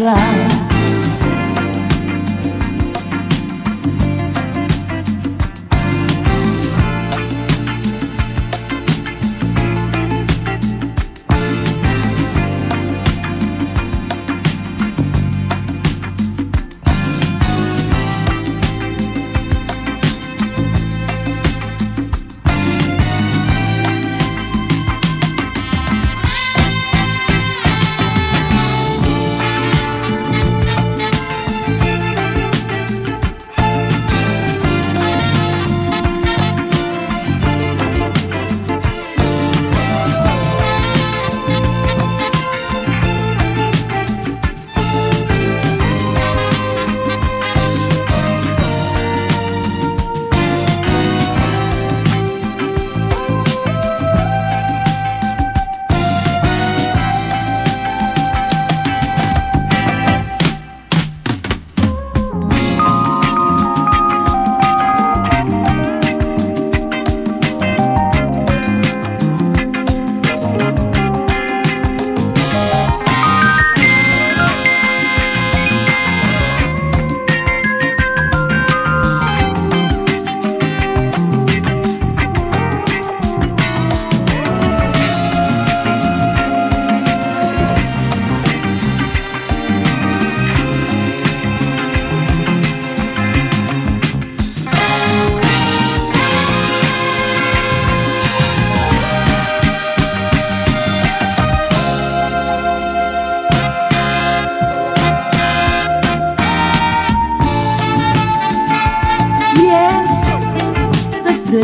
love.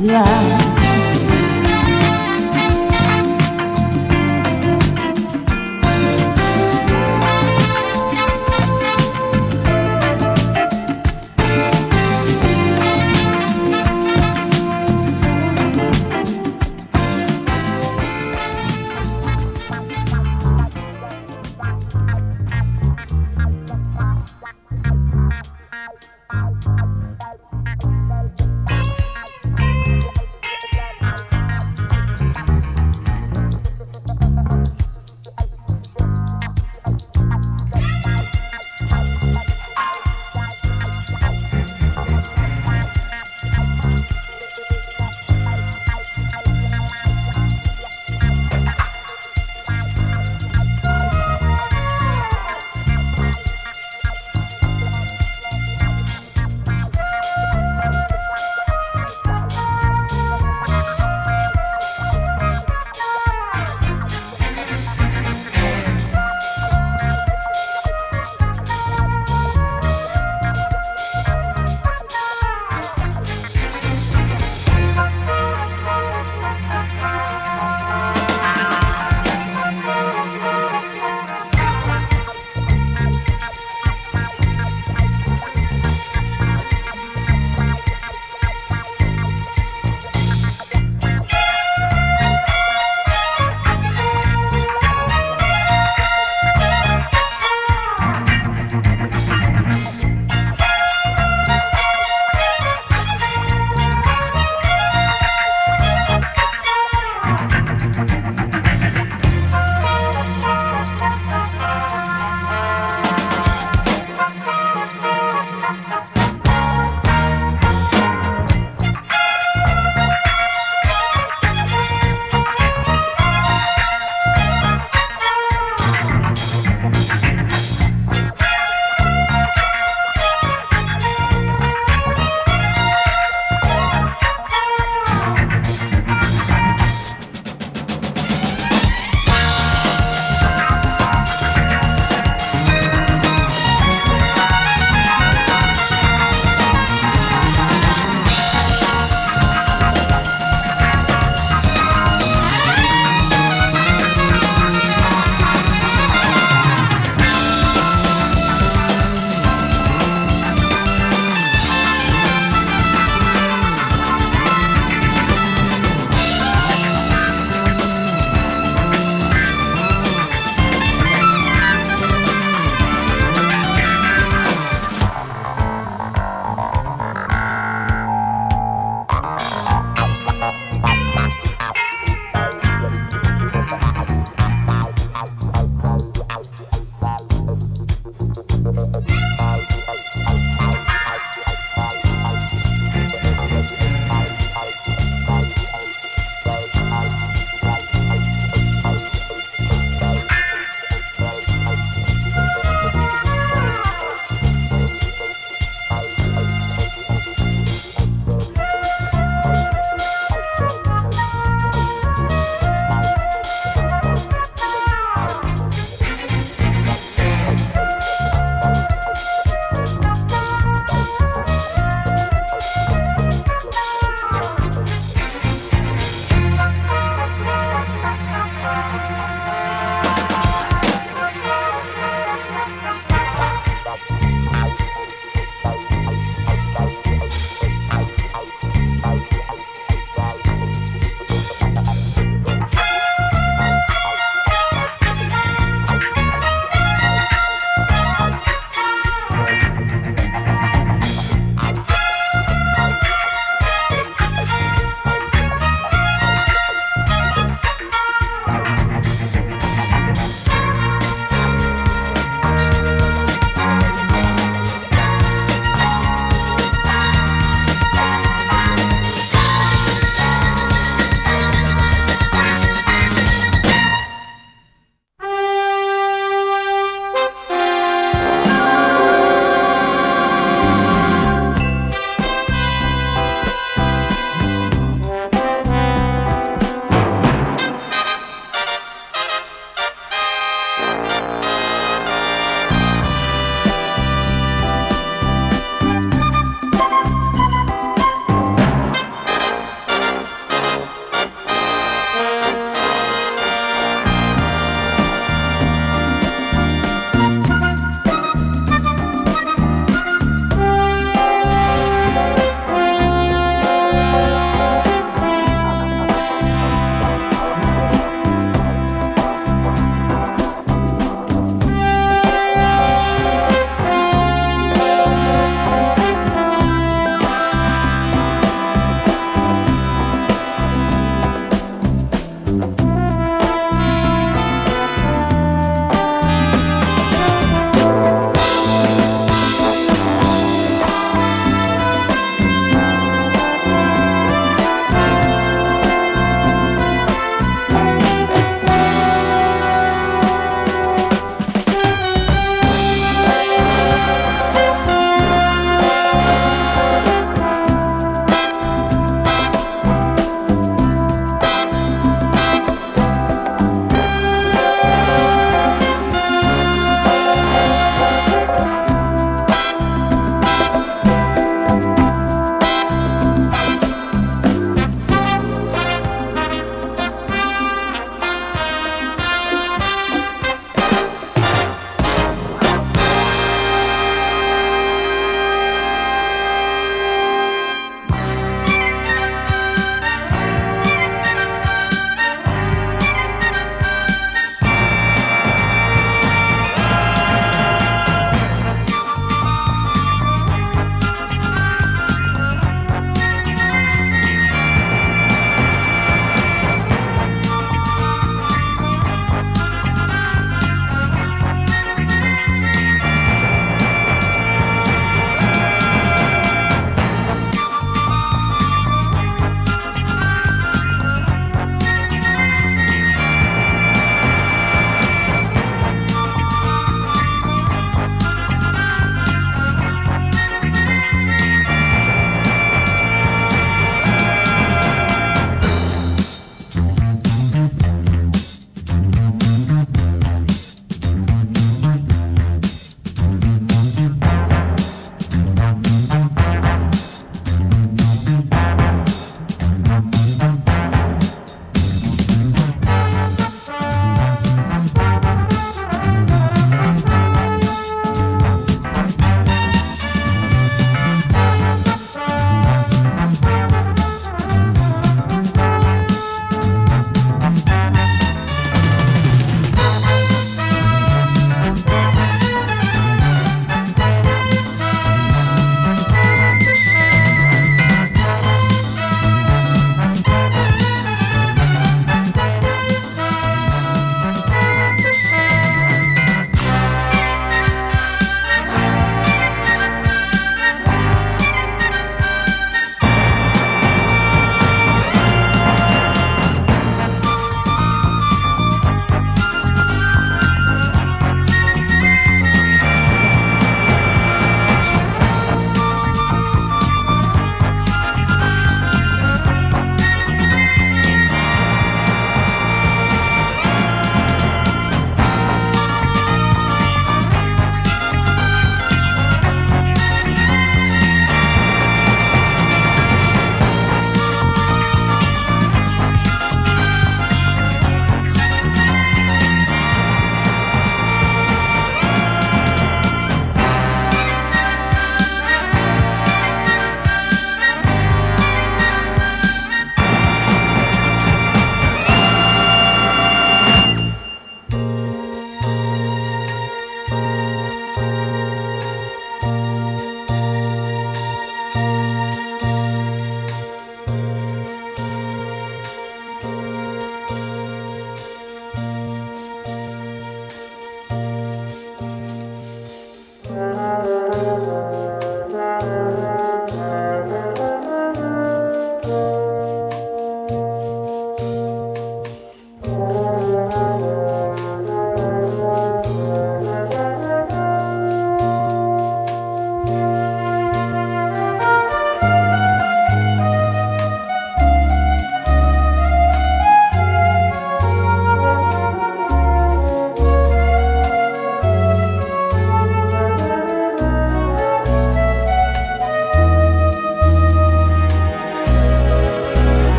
Goodbye.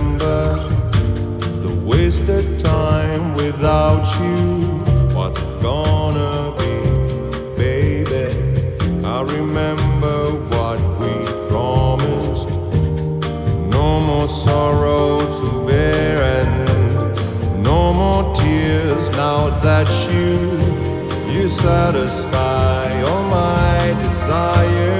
remember the wasted time without you. What's it gonna be, baby? I remember what we promised. No more sorrow to bear, and no more tears now that you you satisfy all my desires.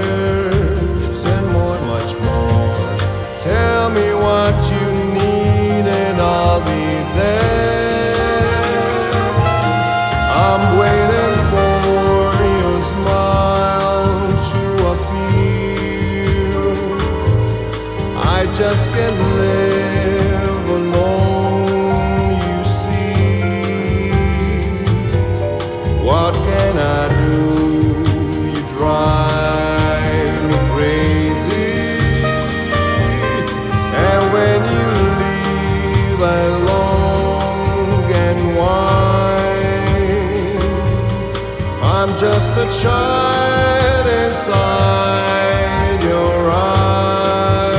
that shine inside your eyes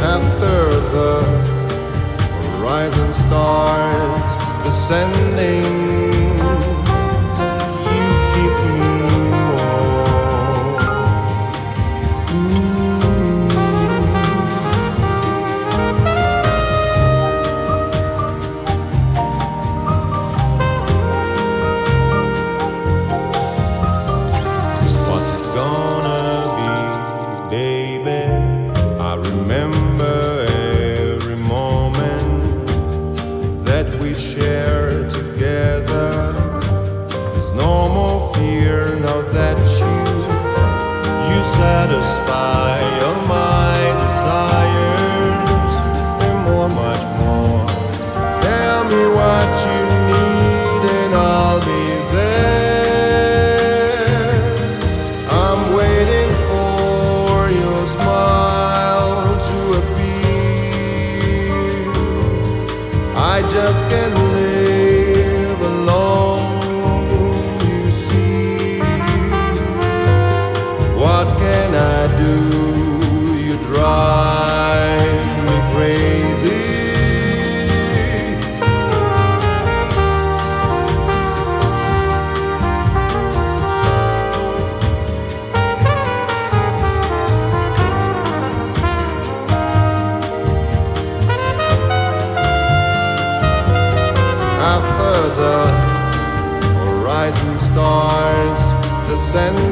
after the rising stars descending. and